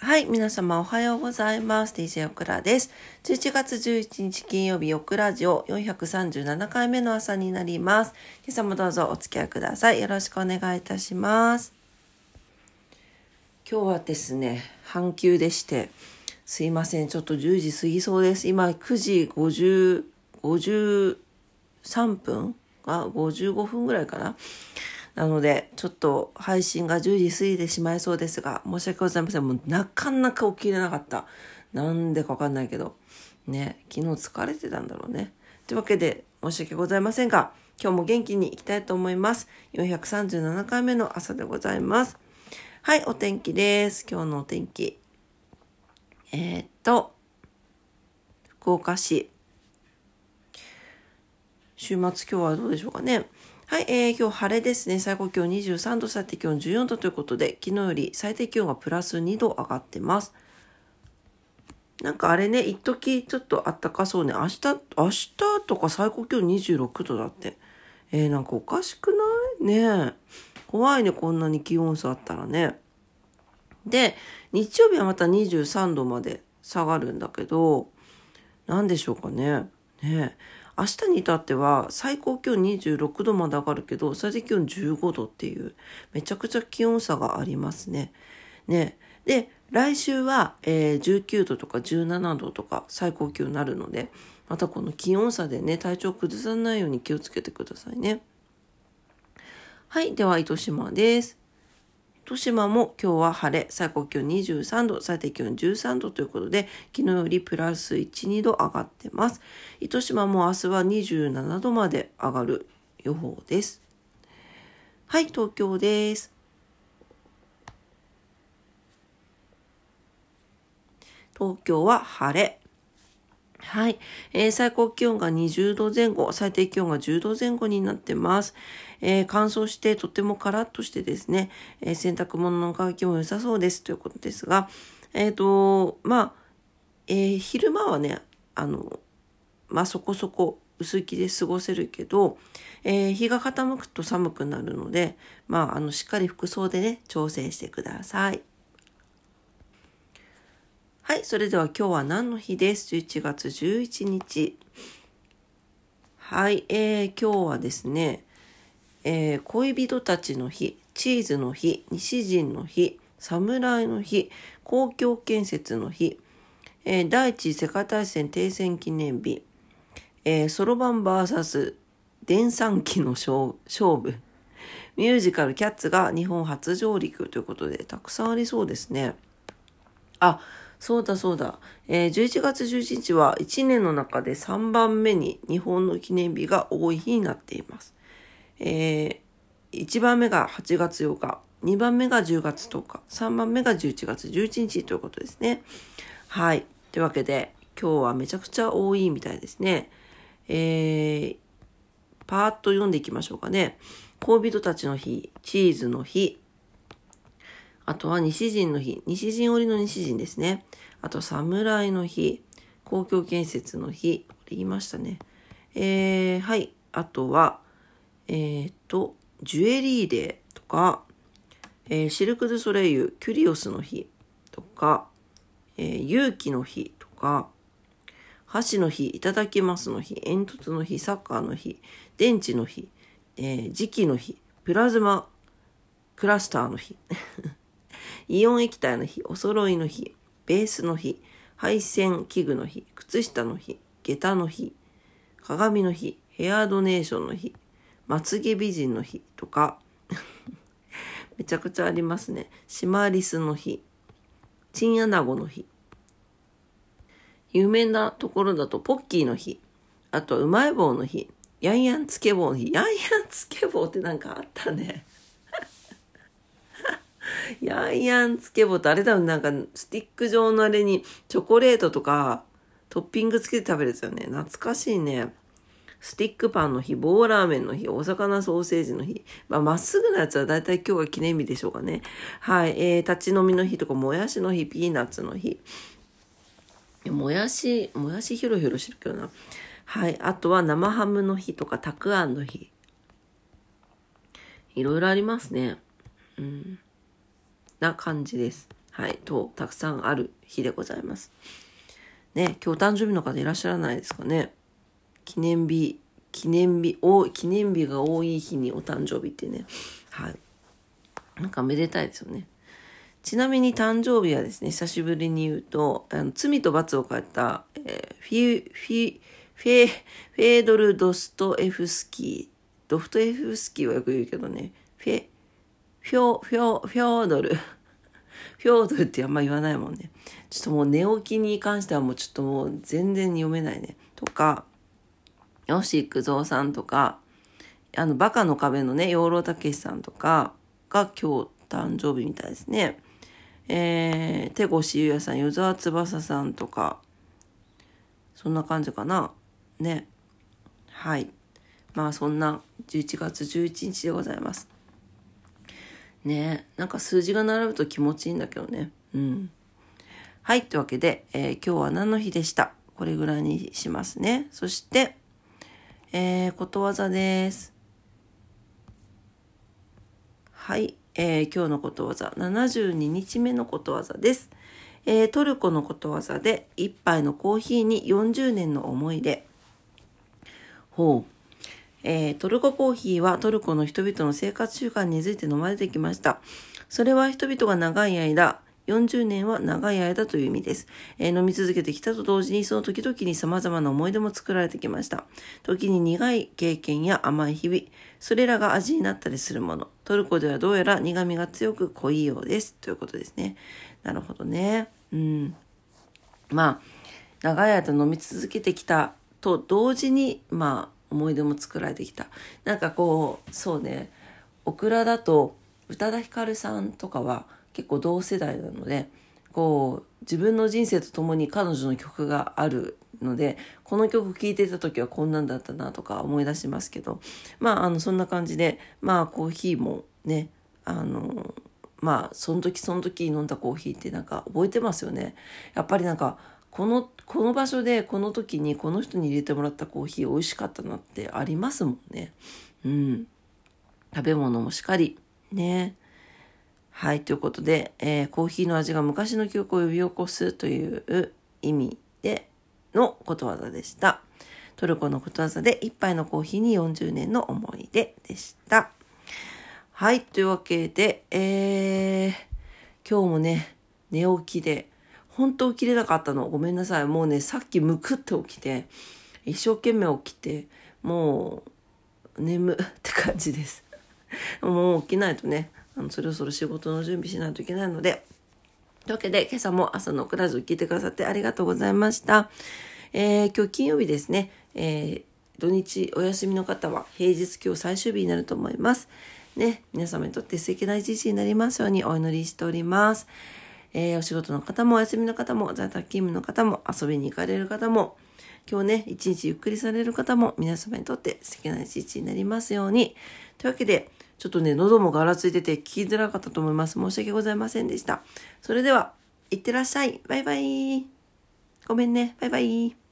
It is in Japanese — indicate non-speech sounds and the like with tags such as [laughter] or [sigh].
はい、皆様おはようございます。DJ オクラです。11月11日金曜日、オクラジオ437回目の朝になります。今朝もどうぞお付き合いください。よろしくお願いいたします。今日はですね、半休でして、すいません、ちょっと10時過ぎそうです。今9時50、53分？あ、55分ぐらいかな？なので、ちょっと配信が10時過ぎてしまいそうですが、申し訳ございません。もうなかなか起きれなかった。なんでかわかんないけど。ね、昨日疲れてたんだろうね。というわけで、申し訳ございませんが、今日も元気にいきたいと思います。437回目の朝でございます。はい、お天気です。今日のお天気。えー、っと、福岡市。週末今日はどうでしょうかね。はい、えー、今日晴れですね。最高気温23度、最低気温14度ということで、昨日より最低気温がプラス2度上がってます。なんかあれね、一時ちょっと暖かそうね。明日、明日とか最高気温26度だって。えー、なんかおかしくない？ね怖いね、こんなに気温差あったらね。で、日曜日はまた23度まで下がるんだけど、なんでしょうかね。ね明日に至っては最高気温26度まで上がるけど最低気温15度っていうめちゃくちゃ気温差がありますね。ねで来週は、えー、19度とか17度とか最高気温になるのでまたこの気温差でね体調崩さないように気をつけてくださいね。はいでは糸島です。糸島も今日は晴れ、最高気温23度、最低気温13度ということで、昨日よりプラス1、2度上がってます。糸島も明日は27度まで上がる予報です。はい、東京です。東京は晴れ。はい、えー、最高気温が20度前後、最低気温が10度前後になってます。えー、乾燥してとてもカラッとしてですね、えー、洗濯物の乾きも良さそうですということですが、えっ、と、まあ、え昼間はね、あの、まあそこそこ薄着で過ごせるけど、え日が傾くと寒くなるので、まあ、あの、しっかり服装でね、調整してください。はい、それでは今日は何の日です ?11 月11日。はい、えー、今日はですね、えー、恋人たちの日、チーズの日、西陣の日、侍の日、公共建設の日、えー、第一次世界大戦停戦記念日、そろばん VS 電算機の勝負、ミュージカルキャッツが日本初上陸ということで、たくさんありそうですね。あ、そうだそうだ。えー、11月11日は1年の中で3番目に日本の記念日が多い日になっています。えー、1番目が8月8日、2番目が10月10日、3番目が11月11日ということですね。はい。というわけで、今日はめちゃくちゃ多いみたいですね。えー、パーッと読んでいきましょうかね。恋人たちの日、チーズの日、あとは西陣の日、西陣織の西陣ですね。あと侍の日、公共建設の日、これ言いましたね。えー、はい。あとは、えー、っと、ジュエリーデーとか、えー、シルク・ドゥ・ソレイユ、キュリオスの日。とか、えー、勇気の日とか、箸の日、いただきますの日、煙突の日、サッカーの日、電池の日、えー、磁気の日、プラズマクラスターの日、[laughs] イオン液体の日、お揃いの日、ベースの日、配線器具の日、靴下の日、下駄の日、鏡の日、ヘアドネーションの日、まつげ美人の日とか [laughs] めちゃくちゃありますね。シマリスの日、チンアナゴの日、有名なところだとポッキーの日、あとうまい棒の日、ヤンヤンつけ棒の日、ヤンヤンつけ棒ってなんかあったね。ヤンヤンつけ棒ってあれだよなんかスティック状のあれにチョコレートとかトッピングつけて食べるやつよね。懐かしいね。スティックパンの日、棒ラーメンの日、お魚ソーセージの日。まあ、まっすぐなやつはだいたい今日が記念日でしょうかね。はい。えー、立ち飲みの日とか、もやしの日、ピーナッツの日。もやし、もやしヒロヒロしてるけどな。はい。あとは生ハムの日とか、たくあんの日。いろいろありますね。うん。な感じです。はい、と、たくさんある日でございます。ね、今日誕生日の方いらっしゃらないですかね。記念日、記念日、お記念日が多い日にお誕生日ってね。はい。なんかめでたいですよね。ちなみに誕生日はですね、久しぶりに言うと、あの罪と罰を書いた、えー、フィ、フィ、フェ、フェードル・ドストエフスキー。ドフトエフスキーはよく言うけどね、フェ、フョ、フョ、フョードル。[laughs] フョードルってあんま言わないもんね。ちょっともう寝起きに関してはもうちょっともう全然読めないね。とか、吉幾三さんとか、あの、バカの壁のね、養老たけしさんとかが今日誕生日みたいですね。えー、手越優也さん、与沢翼さんとか、そんな感じかな。ね。はい。まあそんな11月11日でございます。ねなんか数字が並ぶと気持ちいいんだけどね。うん。はい。というわけで、えー、今日は何の日でした？これぐらいにしますね。そして、えー、ことわざです。はい。えー、今日のことわざ、72日目のことわざです。えー、トルコのことわざで、一杯のコーヒーに40年の思い出。ほう。えー、トルココーヒーはトルコの人々の生活習慣に根付いて飲まれてきました。それは人々が長い間、40年は長い間という意味です。えー、飲み続けてきたと同時にその時々に様々な思い出も作られてきました。時に苦い経験や甘い日々、それらが味になったりするもの。トルコではどうやら苦味が強く濃いようです。ということですね。なるほどね。うん。まあ、長い間飲み続けてきたと同時に、まあ、思い出も作られてきた。なんかこう、そうね、オクラだと宇多田ヒカルさんとかは結構同世代なので、こう、自分の人生とともに彼女の曲があるので、この曲聴いてた時はこんなんだったなとか思い出しますけど、まあ、あの、そんな感じで、まあ、コーヒーもね、あの、まあ、その時その時飲んだコーヒーってなんか覚えてますよね。やっぱりなんか、この、この場所でこの時にこの人に入れてもらったコーヒー美味しかったなってありますもんね。うん。食べ物もしっかり。ね。はい。ということで、えー、コーヒーの味が昔の記憶を呼び起こすという意味でのことわざでした。トルコのことわざで一杯のコーヒーに40年の思い出でした。はい。というわけで、えー、今日もね、寝起きで、本当起きれなかったの。ごめんなさい。もうね、さっきむくって起きて、一生懸命起きて、もう、眠って感じです。[laughs] もう起きないとね、あのそろそろ仕事の準備しないといけないので、というわけで、今朝も朝のクラジオ聞いてくださってありがとうございました。えー、今日金曜日ですね、えー、土日お休みの方は平日今日最終日になると思います。ね、皆様にとって素敵な一日になりますようにお祈りしております。えー、お仕事の方もお休みの方も在宅勤務の方も遊びに行かれる方も今日ね一日ゆっくりされる方も皆様にとって素敵な一日になりますように。というわけでちょっとね喉もガラついてて聞きづらかったと思います。申し訳ございませんでした。それではいってらっしゃい。バイバイ。ごめんね。バイバイ。